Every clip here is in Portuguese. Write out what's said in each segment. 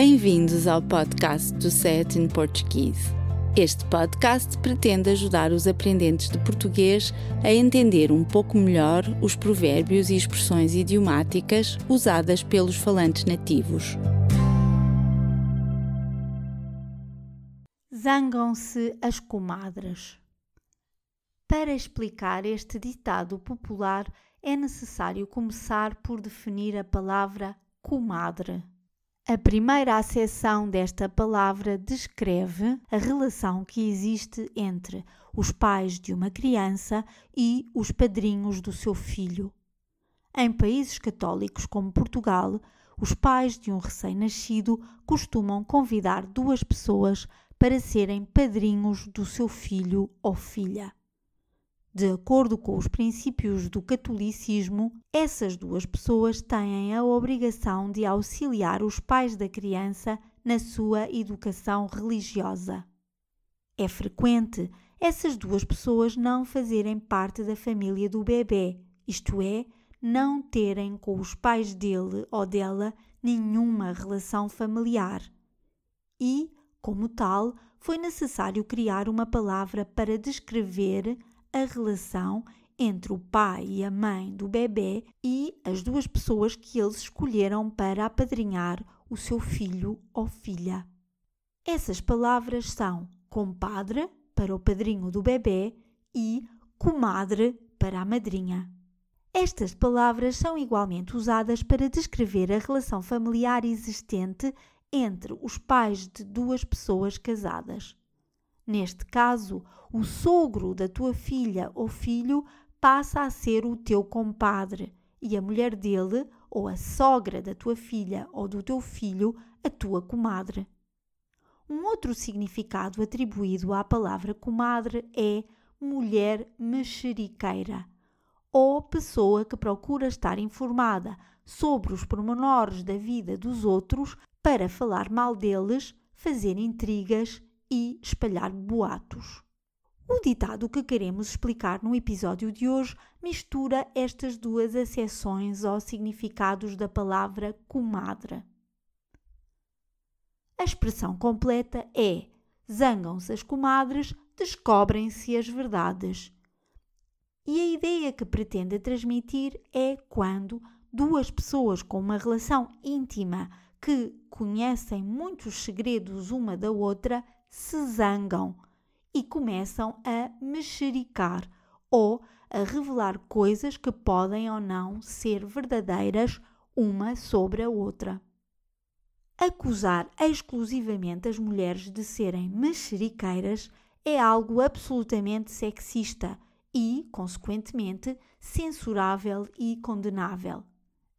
Bem-vindos ao podcast do Set in Portuguese. Este podcast pretende ajudar os aprendentes de português a entender um pouco melhor os provérbios e expressões idiomáticas usadas pelos falantes nativos. Zangam-se as comadres. Para explicar este ditado popular, é necessário começar por definir a palavra comadre. A primeira acessão desta palavra descreve a relação que existe entre os pais de uma criança e os padrinhos do seu filho. Em países católicos como Portugal, os pais de um recém-nascido costumam convidar duas pessoas para serem padrinhos do seu filho ou filha. De acordo com os princípios do catolicismo, essas duas pessoas têm a obrigação de auxiliar os pais da criança na sua educação religiosa. É frequente essas duas pessoas não fazerem parte da família do bebê, isto é, não terem com os pais dele ou dela nenhuma relação familiar. E, como tal, foi necessário criar uma palavra para descrever a relação entre o pai e a mãe do bebê e as duas pessoas que eles escolheram para apadrinhar o seu filho ou filha. Essas palavras são compadre para o padrinho do bebê e comadre para a madrinha. Estas palavras são igualmente usadas para descrever a relação familiar existente entre os pais de duas pessoas casadas. Neste caso, o sogro da tua filha ou filho passa a ser o teu compadre e a mulher dele, ou a sogra da tua filha ou do teu filho, a tua comadre. Um outro significado atribuído à palavra comadre é mulher mexeriqueira, ou pessoa que procura estar informada sobre os pormenores da vida dos outros para falar mal deles, fazer intrigas e espalhar boatos. O ditado que queremos explicar no episódio de hoje mistura estas duas acessões ou significados da palavra comadre. A expressão completa é: zangam-se as comadres, descobrem-se as verdades. E a ideia que pretende transmitir é quando duas pessoas com uma relação íntima que conhecem muitos segredos uma da outra se zangam e começam a mexericar ou a revelar coisas que podem ou não ser verdadeiras uma sobre a outra. Acusar exclusivamente as mulheres de serem mexeriqueiras é algo absolutamente sexista e, consequentemente, censurável e condenável.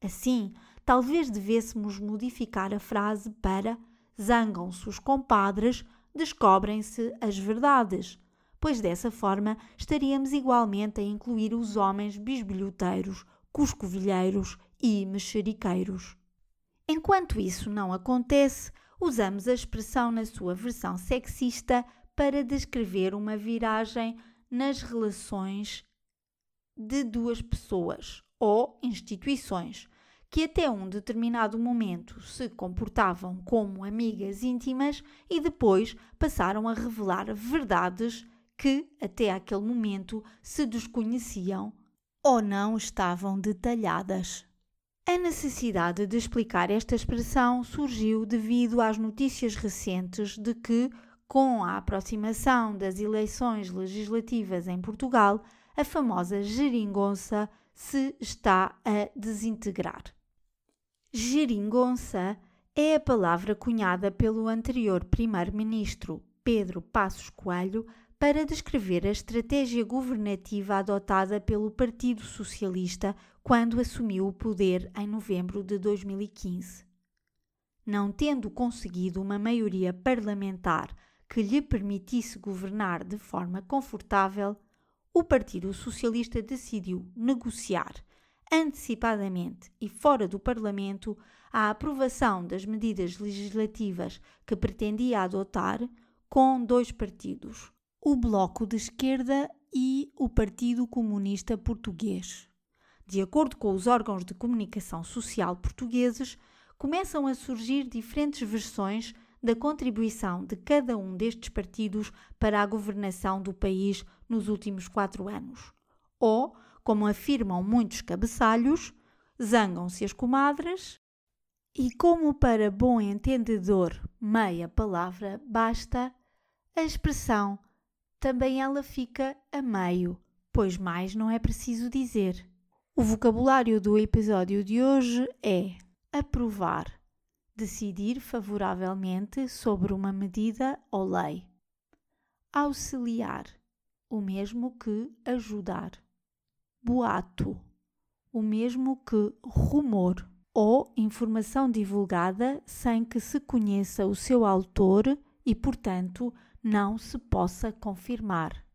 Assim, talvez devêssemos modificar a frase para zangam-se os compadres descobrem-se as verdades, pois dessa forma estaríamos igualmente a incluir os homens bisbilhoteiros, cuscovilheiros e mexeriqueiros. Enquanto isso não acontece, usamos a expressão na sua versão sexista para descrever uma viragem nas relações de duas pessoas ou instituições que até um determinado momento se comportavam como amigas íntimas e depois passaram a revelar verdades que até aquele momento se desconheciam ou não estavam detalhadas. A necessidade de explicar esta expressão surgiu devido às notícias recentes de que, com a aproximação das eleições legislativas em Portugal, a famosa geringonça se está a desintegrar. Geringonça é a palavra cunhada pelo anterior primeiro-ministro Pedro Passos Coelho para descrever a estratégia governativa adotada pelo Partido Socialista quando assumiu o poder em novembro de 2015. Não tendo conseguido uma maioria parlamentar que lhe permitisse governar de forma confortável, o Partido Socialista decidiu negociar antecipadamente e fora do Parlamento a aprovação das medidas legislativas que pretendia adotar com dois partidos, o Bloco de Esquerda e o Partido Comunista Português. De acordo com os órgãos de comunicação social portugueses, começam a surgir diferentes versões da contribuição de cada um destes partidos para a governação do país nos últimos quatro anos. Ou, como afirmam muitos cabeçalhos, zangam-se as comadres e, como para bom entendedor meia palavra basta, a expressão também ela fica a meio, pois mais não é preciso dizer. O vocabulário do episódio de hoje é aprovar, decidir favoravelmente sobre uma medida ou lei. Auxiliar, o mesmo que ajudar. Boato, o mesmo que rumor ou informação divulgada sem que se conheça o seu autor e, portanto, não se possa confirmar.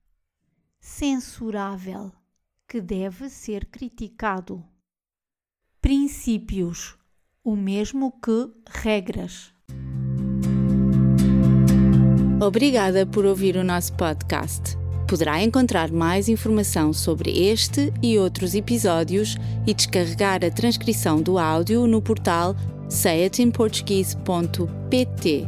Censurável, que deve ser criticado. Princípios, o mesmo que regras. Obrigada por ouvir o nosso podcast. Poderá encontrar mais informação sobre este e outros episódios e descarregar a transcrição do áudio no portal sayatinportuguese.pt.